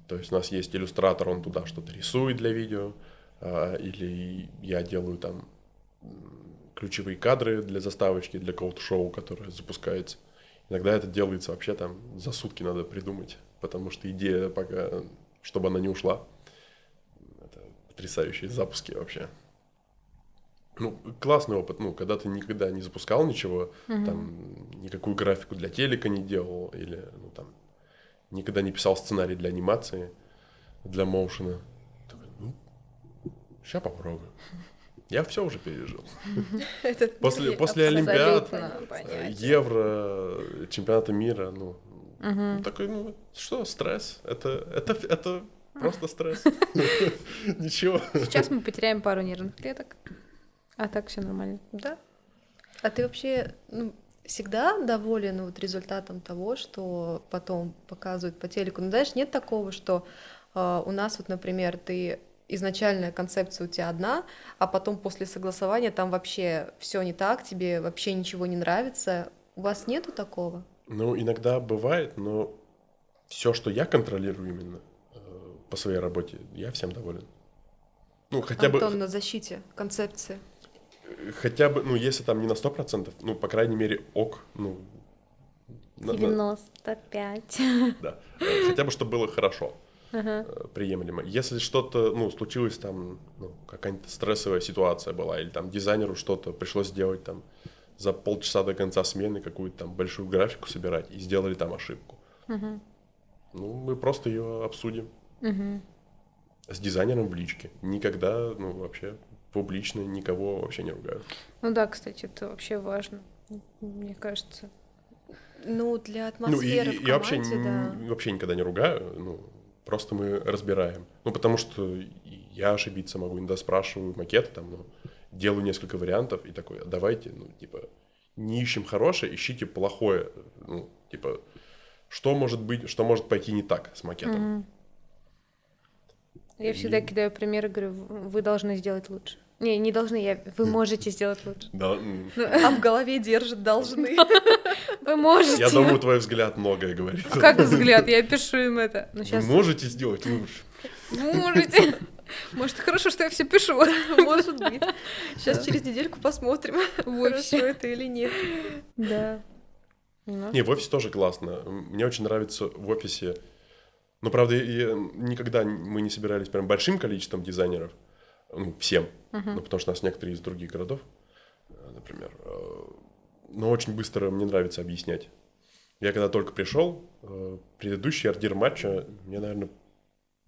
То есть у нас есть иллюстратор, он туда что-то рисует для видео. а, Или я делаю там ключевые кадры для заставочки, для какого-то шоу, которое запускается. Иногда это делается вообще там за сутки надо придумать, потому что идея пока, чтобы она не ушла. Это потрясающие запуски вообще. Ну, классный опыт, ну, когда ты никогда не запускал ничего, там, никакую графику для телека не делал, или, ну, там, никогда не писал сценарий для анимации, для моушена. Такой, ну, сейчас попробую. Я все уже пережил. После, после Олимпиад, Евро, чемпионата мира, ну, Мгм. такой, ну, что, стресс? Это, это, это просто стресс. Ничего. Сейчас мы потеряем пару нервных клеток, а так все нормально. Да. А ты вообще ну, всегда доволен вот результатом того, что потом показывают по телеку? Ну, знаешь, нет такого, что э, у нас вот, например, ты изначальная концепция у тебя одна, а потом после согласования там вообще все не так, тебе вообще ничего не нравится. У вас нету такого? Ну, иногда бывает, но все, что я контролирую именно э, по своей работе, я всем доволен. Ну, хотя Антон бы, на защите концепции. Хотя бы, ну, если там не на 100%, ну, по крайней мере, ок, ну, на- на- 95. да, Э, хотя бы, чтобы было хорошо, э, приемлемо. Если что-то, ну, случилось там, ну, какая-нибудь стрессовая ситуация была, или там дизайнеру что-то пришлось сделать там за полчаса до конца смены какую-то там большую графику собирать, и сделали там ошибку. Ну, мы просто ее обсудим. С дизайнером в личке. Никогда, ну, вообще публично никого вообще не ругаю. Ну да, кстати, это вообще важно, мне кажется. Ну, для Ну, и, атмосферы и- в и вообще, команде, да. вообще никогда не ругаю, ну, просто мы разбираем. Ну, потому что я ошибиться могу, иногда спрашиваю макеты, там, ну, делаю несколько вариантов и такой, «А давайте, ну, типа, не ищем хорошее, ищите плохое. Ну, типа, что может быть, что может пойти не так с макетом. Мгм. Я И- всегда кидаю примеры, говорю, вы должны сделать лучше. Не, не должны, я, вы можете сделать лучше. Да, м. А в голове держит должны. Вы можете. я думаю, твой взгляд многое говорит. А Как взгляд? Я пишу им это. Ну, Вы сейчас можете сделать лучше. можете. Может, хорошо, что я все пишу. Может быть. Сейчас через недельку посмотрим, В хорошо офисе. это или нет. Да. Ну, Не, в офисе тоже классно. Мне очень нравится в офисе. Но, правда, я- никогда мы не собирались прям большим количеством дизайнеров. Ну, всем. Ну, потому что у нас некоторые из других городов, э, например. э, Но очень быстро мне нравится объяснять. Я когда только пришел, э, предыдущий ордир матча мне, наверное,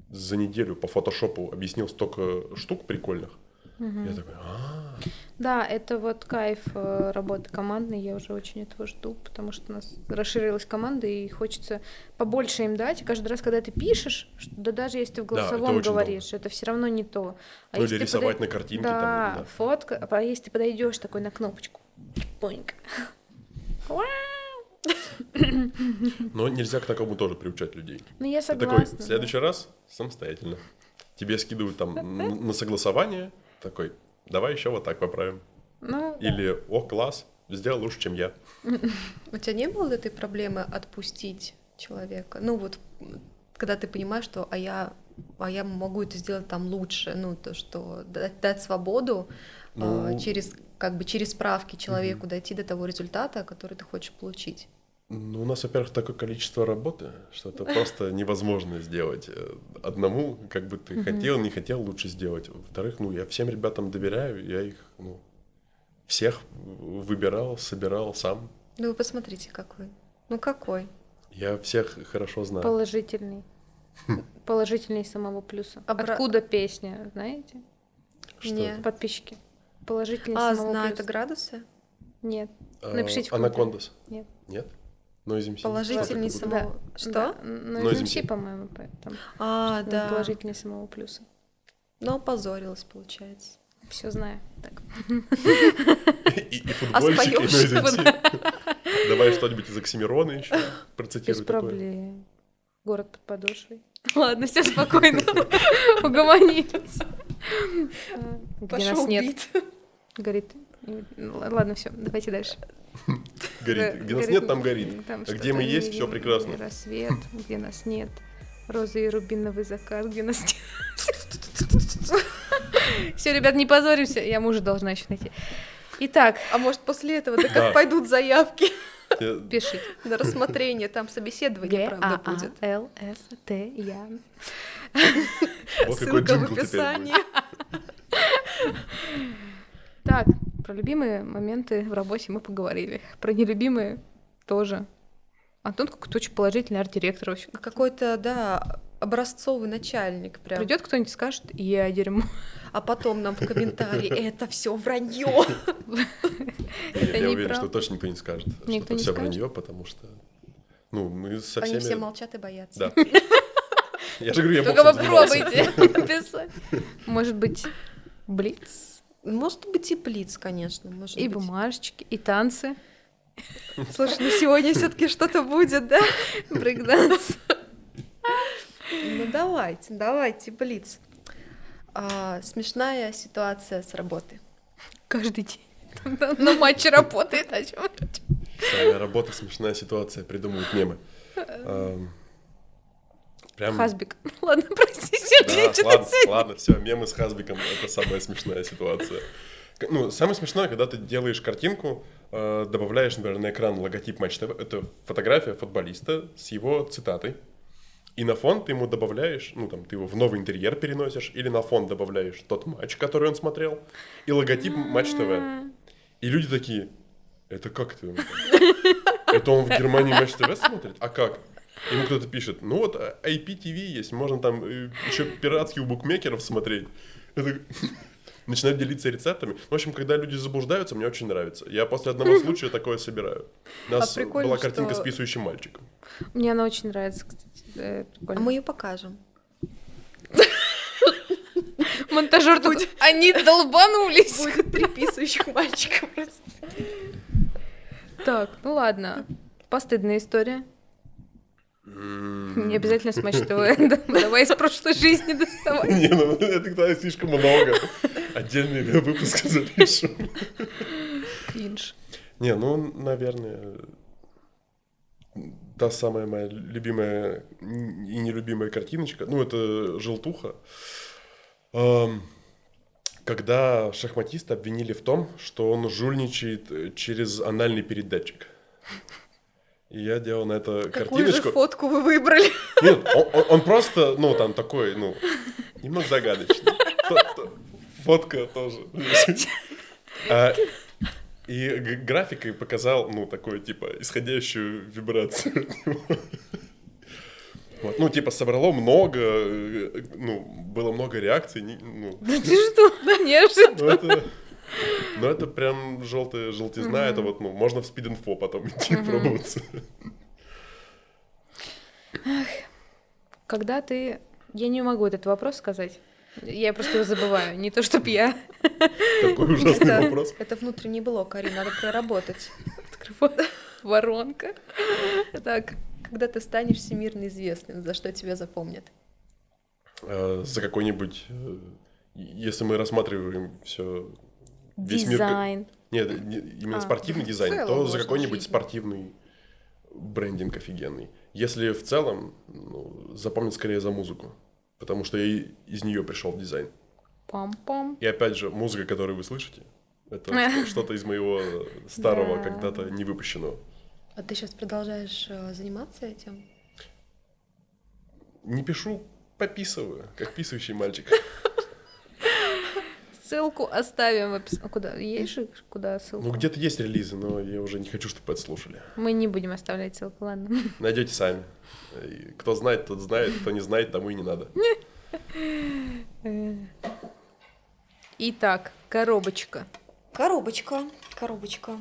за неделю по фотошопу объяснил столько штук прикольных. Я такой, а Да, это вот кайф э, работы командной, я уже очень этого жду, потому что у нас расширилась команда, и хочется побольше им дать. И каждый раз, когда ты пишешь, что- да даже если ты в Да, это голосовом говоришь, это все равно не то. А Ну, если или ты рисовать подай- на картинке Да, там, да. фотка, а если ты подойдешь такой на кнопочку, понька. Но нельзя к такому тоже приучать людей. Ну, я Ты согласна. такой, в да. следующий раз самостоятельно. Тебе скидывают там на согласование, такой, давай еще вот так поправим. Ну, да. Или, о, класс, сделал лучше, чем я. У тебя не было этой проблемы отпустить человека? Ну вот, когда ты понимаешь, что а я, а я могу это сделать там лучше, ну то, что дать, дать свободу а, Ну. через как бы через справки человеку дойти до того результата, который ты хочешь получить. Ну, у нас, во-первых, такое количество работы, что это просто невозможно сделать э, одному, как бы ты хотел, не хотел, лучше сделать. Во-вторых, ну, я всем ребятам доверяю, я их, ну, всех выбирал, собирал сам. Ну вы посмотрите, какой. Ну какой? Я всех хорошо знаю. Положительный. Положительный самого плюса. Обра- Откуда песня, знаете? Что Не. это? Подписчики. Положительный А, самого знаю, плюса. это градусы? Нет. А, Напишите в Анакондас. Нет. Нет? Noise MC. Положительный Что такое само- будет? Что? Да, ну, Noise MC, по-моему, по- там. А, да. Положительный самого плюса. Но опозорилась, получается. Все знаю. Так. И, и футбольщик, и споёшь? Noise MC. Давай что-нибудь из Оксимирона еще Без процитируй такое. проблем. Город под подошвой. Ладно, все спокойно. Угомонились. А, Где нас нет. Горит. Ладно, все, давайте дальше. Горит. Где нас нет, там горит. Там А где мы есть, все прекрасно. Рассвет, где нас нет. Роза и рубиновый закат, где нас нет. Все, ребят, не позоримся. Я мужа должна еще найти. Итак, А может после этого, да как пойдут заявки пишите. на рассмотрение, там собеседование, правда, А будет. Л С Т Я. Какой Ссылка в описании. Так, про любимые моменты в работе мы поговорили. Про нелюбимые тоже. Антон какой-то очень положительный арт-директор. вообще. Какой-то, да, образцовый начальник прям. Придет кто-нибудь и скажет, я дерьмо. А потом нам в комментарии это все вранье. Я уверен, что точно никто не скажет, что Никто это не все вранье, потому что, ну, мы со Они все всеми... молчат и боятся. Да. Я же говорю, я Только попробуйте написать. Может быть, блиц, Может быть и плиц, конечно. Может и быть. бумажечки, и танцы. Слушай, ну сегодня все-таки что-то будет, да? Брейкданс. Ну давайте, давайте, блиц. А, смешная ситуация с работы. Каждый день. На- матче работает. о речь? Самая работа, смешная ситуация, придумывают мемы. Прям... Хасбик. Ладно, прости, Да, Сергей, что ладно, сегодня- ладно, все, мемы с Хазбиком — это самая смешная ситуация. Ну, самое смешное, когда ты делаешь картинку, э, добавляешь, например, на экран логотип Матч ТВ, это фотография футболиста с его цитатой, и на фон ты ему добавляешь, ну, там, ты его в новый интерьер переносишь, или на фон добавляешь тот матч, который он смотрел, и логотип Матч ТВ. И люди такие, это как ты? Это он в Германии Матч ТВ смотрит? А как? Ему кто-то пишет, ну вот а, IPTV есть, можно там еще пиратский у букмекеров смотреть. Это... Начинают делиться рецептами. В общем, когда люди заблуждаются, мне очень нравится. Я после одного случая такое собираю. У нас А прикольно, была картинка что- с писающим мальчиком. Мне она очень нравится, кстати. э, А Прикольно. мы ее покажем. Монтажер такой, они долбанулись. Будет три писающих мальчика просто. Так, ну ладно. Постыдная история. Не обязательно с Матч ТВ. Давай из прошлой жизни доставай. Не, ну это тогда слишком много. Отдельный выпуск запишем. Кринж. Не, ну, наверное, та самая моя любимая и нелюбимая картиночка, ну, это желтуха. Когда шахматиста обвинили в том, что он жульничает через анальный передатчик. И я делал на это Какую картиночку. фотку вы выбрали? Нет, он, он- он просто, ну, там такой, ну, немного загадочный. Фотка тоже. А, И графикой показал, ну, такую, типа, исходящую вибрацию. Вот, ну, типа, собрало много, э, ну, было много реакций, ну, Да ты что? Неожиданно. Ну, это, прям желтая желтизна, это вот, ну, можно в спид-инфо потом идти пробоваться. Когда ты... Я не могу этот вопрос сказать. Я просто его забываю. Не то, чтоб я Такой ужасный Это, вопрос. это внутренний блок, Арина, надо проработать. открываю. Воронка. Так, когда ты станешь всемирно известным, за что тебя запомнят? э, за какой-нибудь, э, если мы рассматриваем все весь мир. Дизайн. Нет, не- именно А, спортивный дизайн, целом то за какой-нибудь спортивный брендинг офигенный. Если в целом, ну, запомнят скорее за музыку, потому что я из нее пришел в дизайн. Пам-пам. И опять же, музыка, которую вы слышите, это что- что-то из моего старого, Да. когда-то не выпущенного. А ты сейчас продолжаешь э, заниматься этим? Не пишу, пописываю, как писающий мальчик. Ссылку оставим в описании. Куда? Есть же куда ссылку? Ну, где-то есть релизы, но я уже не хочу, чтобы это слушали. Мы не будем оставлять ссылку, ладно. Найдете сами. Кто знает, тот знает, кто не знает, тому и не надо. Итак, коробочка. Коробочка, коробочка.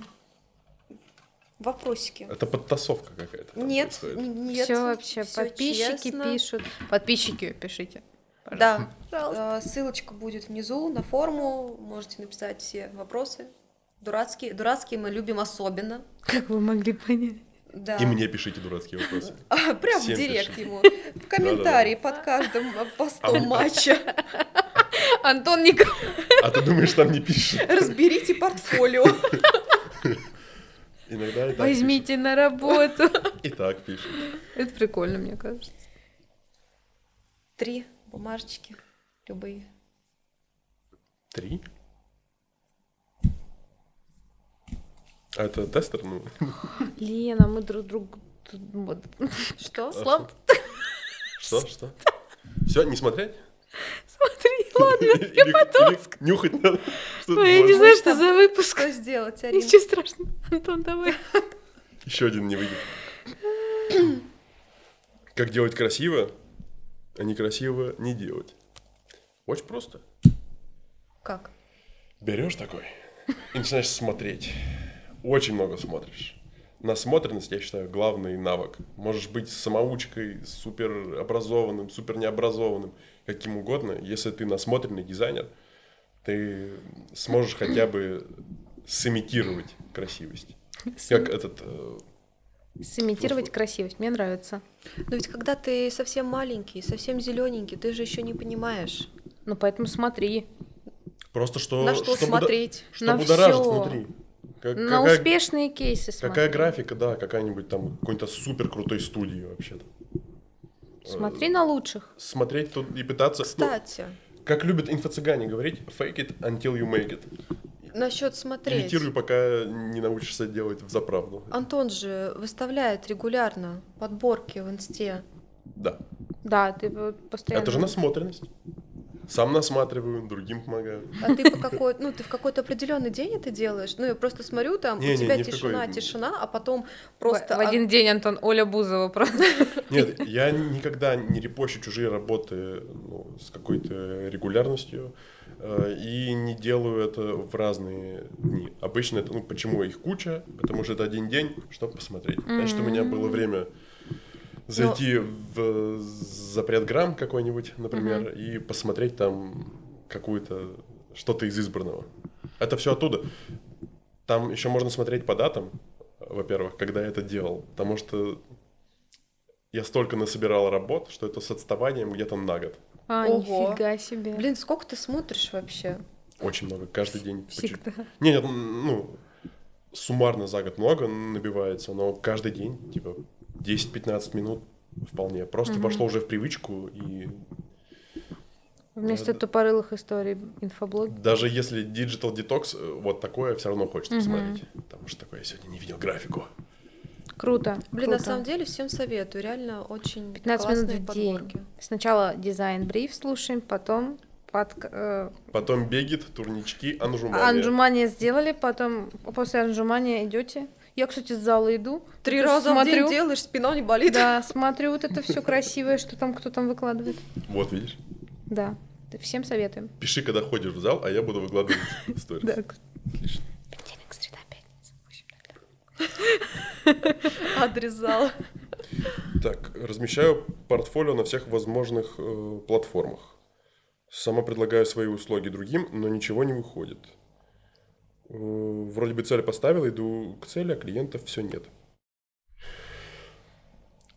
Вопросики. Это подтасовка какая-то. Нет, происходит. нет. Все вообще, всё подписчики честно. пишут. Подписчики пишите. Да, Пожалуйста. э, ссылочка будет внизу на форму. Можете написать все вопросы. Дурацкие, дурацкие мы любим особенно. Как вы могли понять? Да. И мне пишите дурацкие вопросы. А, Прям в Всем директ пишите. ему. В комментарии под каждым А постом матча. Антон Николаевич. А ты думаешь, там не пишут? Разберите портфолио. Иногда и так Возьмите на работу. И так пишут. Это прикольно, мне кажется. Три бумажечки. Любые. Три? А это тестер, ну? Лена, мы друг другу... Что? Слаб. Что, что? Все, не смотреть? Смотри, ладно. Или, или нюхать надо? Что Ой, я не знаю, что за выпуск. Что сделать, Арина? Ничего страшного. Антон, давай. Еще один не выйдет. Как делать красиво, а некрасиво не делать. Очень просто. Как? Берешь такой и начинаешь смотреть. Очень много смотришь. Насмотренность, я считаю, главный навык. Можешь быть самоучкой, супер образованным, супер необразованным, каким угодно. Если ты насмотренный дизайнер, ты сможешь хотя бы сымитировать красивость. Как этот... э, Сымитировать красивость. Мне нравится. Но ведь когда ты совсем маленький, совсем зелененький, ты же еще не понимаешь, Ну, поэтому смотри. Просто что... на что будо- смотреть. Что На будоражит всё. внутри. Как- На какая- успешные кейсы смотри. Какая графика, да, какая-нибудь там какой-то супер крутой студии вообще-то. Смотри на лучших. Смотреть тут и пытаться... ну, Кстати, как любят инфо-цыгане говорить, fake it until you make it. Насчет смотреть. Имитируй, пока не научишься делать в заправду. Антон же выставляет регулярно подборки в инсте. Да. Да, ты постоянно... Это же насмотренность. Сам насматриваю, другим помогаю. А ты по какой, ну ты в какой-то определенный день это делаешь? Ну я просто смотрю, там Не-не, у тебя в тишина, какой. тишина, а потом В- просто В один день, Антон, Оля Бузова просто. Нет, я никогда не репощу чужие работы ну, с какой-то регулярностью и не делаю это в разные дни. Обычно это, ну, почему их куча? Потому что это один день, чтобы посмотреть. Значит, у меня было время зайти в запрет грамм какой-нибудь, например, и посмотреть там какую-то что-то из избранного. Это все оттуда. Там еще можно смотреть по датам, во-первых, когда я это делал, потому что я столько насобирал работ, что это с отставанием где-то на год. А, Ого. нифига себе. Блин, сколько ты смотришь вообще? Очень много, каждый день. Всегда. Не, нет, ну, суммарно за год много набивается, но каждый день, типа, 10-15 минут вполне. Просто Мгм. вошло уже в привычку, и Вместо Да, тупорылых историй инфоблоги. даже если Digital Detox, э, вот такое все равно хочется Мгм. посмотреть. Потому что такое я сегодня не видел графику. Круто. Блин, на круто. самом деле всем советую. Реально очень 15 минут в день. подборки. Сначала дизайн-бриф слушаем, потом под, э, Потом бегет, турнички, анжумания. анжумания сделали, потом после анжумания идете. Я, кстати, с зала иду. Три Ты раза в смотрю. день делаешь, спина не болит. Да, смотрю вот это все красивое, что там кто там выкладывает. Вот, видишь? Да, всем советуем. Пиши, когда ходишь в зал, а я буду выкладывать сторис. Да. Отлично. Адрес зала. Так, размещаю портфолио на всех возможных э, платформах. Сама предлагаю свои услуги другим, но ничего не выходит. Э, вроде бы цель поставил, иду к цели, а клиентов все нет.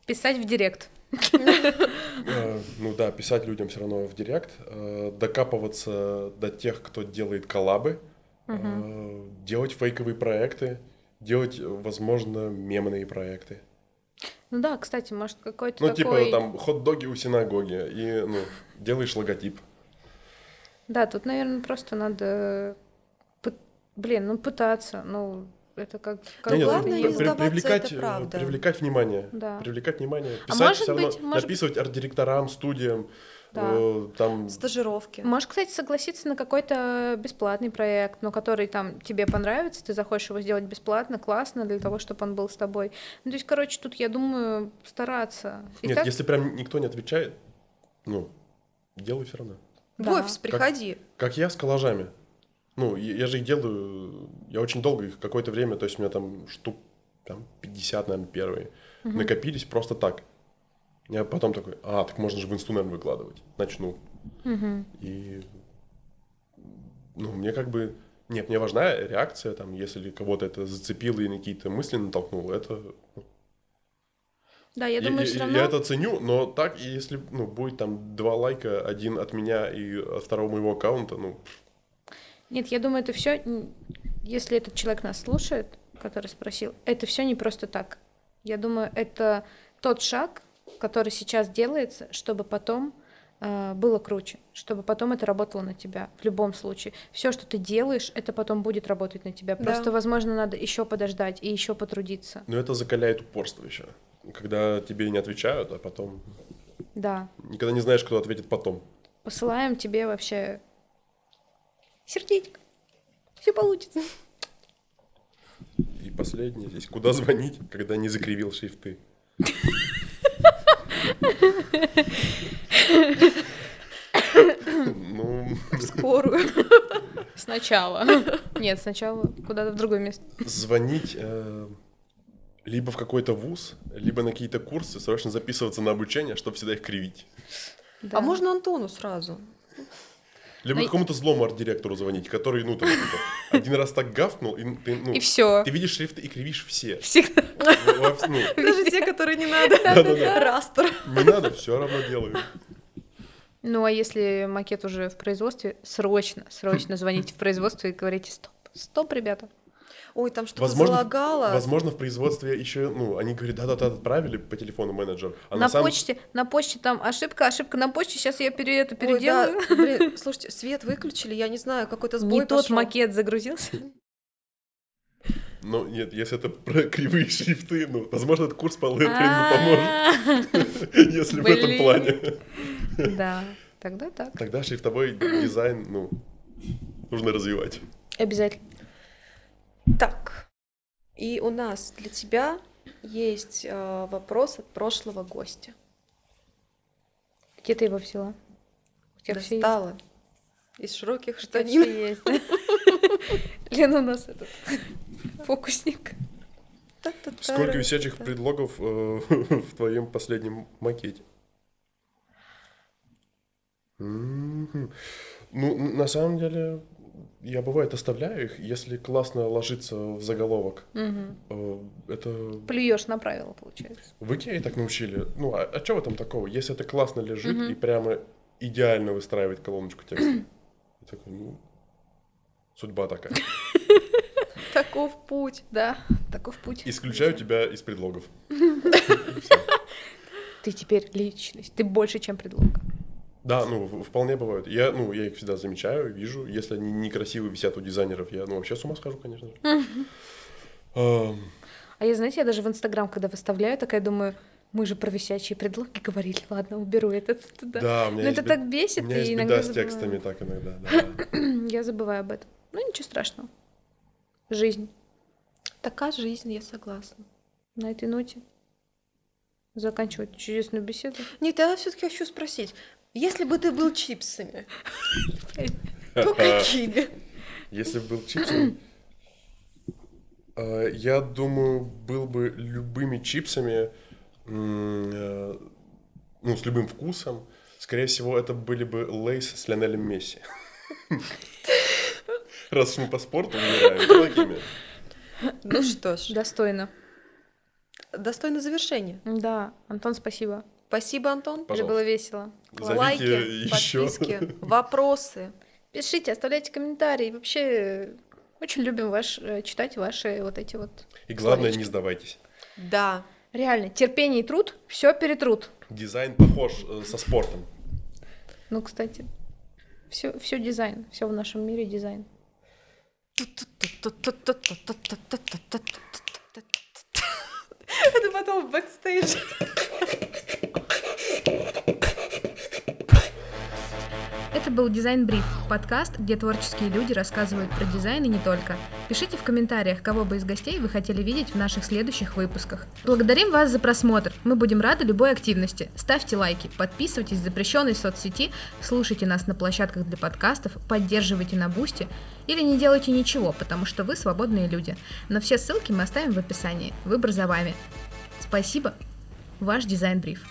Писать в директ. Э, ну да, писать людям все равно в директ, э, докапываться до тех, кто делает коллабы, э, делать фейковые проекты, делать, э, возможно, мемные проекты. Ну да, кстати, может какой-то Ну, такой... типа там хот-доги у синагоги, и, ну, делаешь логотип. Да, тут, наверное, просто надо... Блин, ну пытаться, ну это как... как Не, нет, главное при- не при- привлекать, это э, правда. привлекать внимание. Да. Привлекать внимание. А Писать может всё равно, быть- может- написывать арт-директорам, студиям, Да. э, там... Стажировки. Можешь, кстати, согласиться на какой-то бесплатный проект, но который там тебе понравится, ты захочешь его сделать бесплатно, классно, для того, чтобы он был с тобой. Ну, то есть, короче, тут, я думаю, стараться. И Нет, так- если прям никто не отвечает, ну, делай все равно. В Да. офис приходи. Как я с коллажами. Ну, я, я же их делаю, я очень долго их, какое-то время, то есть у меня там штук там 50, наверное, первые, накопились просто так. Я потом такой, а, так можно же в инсту, наверное, выкладывать. Начну. Мгм. И, ну, мне как бы, нет, мне важна реакция, там, если кого-то это зацепило и на какие-то мысли натолкнуло, это, ну, Да, я думаю, все я, равно... я это ценю, но так, если, ну, будет там два лайка, один от меня и от второго моего аккаунта, ну, Нет, я думаю, это все, если этот человек нас слушает, который спросил, это все не просто так. Я думаю, это тот шаг, который сейчас делается, чтобы потом э, было круче, чтобы потом это работало на тебя в любом случае. Все, что ты делаешь, это потом будет работать на тебя. Да. Просто, возможно, надо еще подождать и еще потрудиться. Но это закаляет упорство еще. Когда тебе не отвечают, а потом... Да. Никогда не знаешь, кто ответит потом. Посылаем тебе вообще сердечко. Все получится. И последнее здесь. Куда звонить, когда не закривил шрифты? Ну, В скорую. Сначала. Нет, сначала куда-то в другое место. звонить э, либо в какой-то вуз, либо на какие-то курсы, срочно записываться на обучение, чтобы всегда их кривить. Да. А можно Антону сразу? Либо Ну и- какому-то злому арт-директору звонить, который, ну, там, типа, один раз так гавкнул, и ты, ну, И все. ты видишь шрифты и кривишь все. Всегда. Во- во- ну, Даже те, которые не надо. Да-да-да. Растер. не надо, все равно делаю. Ну, а если макет уже в производстве, срочно, срочно звоните в производство и говорите стоп, стоп, ребята. Ой, там что-то Возможно, залагало. возможно, в производстве еще, ну, они говорят, да-да-да, отправили по телефону менеджер. А на самом- почте, на почте там ошибка, ошибка на почте, сейчас я пере, это Ой, да, переделаю. блин, слушайте, свет выключили, я не знаю, какой-то сбой Не тот пошёл. макет загрузился. Ну, нет, если это про кривые шрифты, ну, возможно, этот курс по лейблингу поможет, если в этом плане. Да, тогда так. Тогда шрифтовой дизайн, ну, нужно развивать. Обязательно. Так, и у нас для тебя есть э, вопрос от прошлого гостя. Где ты его взяла? У тебя? Достала из широких штанин. всё есть, да? Лена у нас этот фокусник. Сколько висячих предлогов э, в твоем последнем макете? Ну, на самом деле, я бывает оставляю их, если классно ложится в заголовок. Э, Это Плюешь на правила, получается. в Икее так научили. Ну, а, а в этом такого? Если это классно лежит Мгм. и прямо идеально выстраивает колоночку текста. Я такой, ну, судьба такая. Таков путь. Да, таков путь. Исключаю тебя из предлогов. Ты теперь личность. Ты больше, чем предлог. Да, ну, вполне бывают. Я, ну, я их всегда замечаю, вижу. Если они некрасиво висят у дизайнеров, я, ну, вообще с ума схожу, конечно же. А я, знаете, я даже в Инстаграм, когда выставляю, такая думаю, мы же про висячие предлоги говорили. Ладно, уберу этот туда. Да, у меня Но есть это бед- так бесит, У меня и есть иногда беда с текстами так иногда, да. Я забываю об этом. Ну, ничего страшного. Жизнь. Такая жизнь, я согласна. На этой ноте заканчивать чудесную беседу. Нет, я все-таки хочу спросить. Если бы ты был чипсами, то какими? Если бы был чипсом, э, я думаю, был бы любыми чипсами, э, ну, с любым вкусом. Скорее всего, это были бы Лейс с Лионелем Месси. Раз мы по спорту выбираем. Ну что ж, Достойно. достойно завершения. Да, Антон, спасибо. Спасибо, Антон. Это было весело. Зовите Лайки, еще. подписки, вопросы. Пишите, оставляйте комментарии. Вообще, э, очень любим ваш, э, читать ваши вот эти вот... И главное, словечки. не сдавайтесь. Да. Реально, терпение и труд, все перетрут. Дизайн похож э, со спортом. Ну, кстати, все, все дизайн, все в нашем мире дизайн. Это потом в бэкстейдж. Это был Дизайн Бриф, подкаст, где творческие люди рассказывают про дизайн и не только. Пишите в комментариях, кого бы из гостей вы хотели видеть в наших следующих выпусках. Благодарим вас за просмотр. Мы будем рады любой активности. Ставьте лайки, подписывайтесь в запрещенной соцсети, слушайте нас на площадках для подкастов, поддерживайте на Boosty или не делайте ничего, потому что вы свободные люди. Но все ссылки мы оставим в описании. Выбор за вами. Спасибо. Ваш Дизайн Бриф.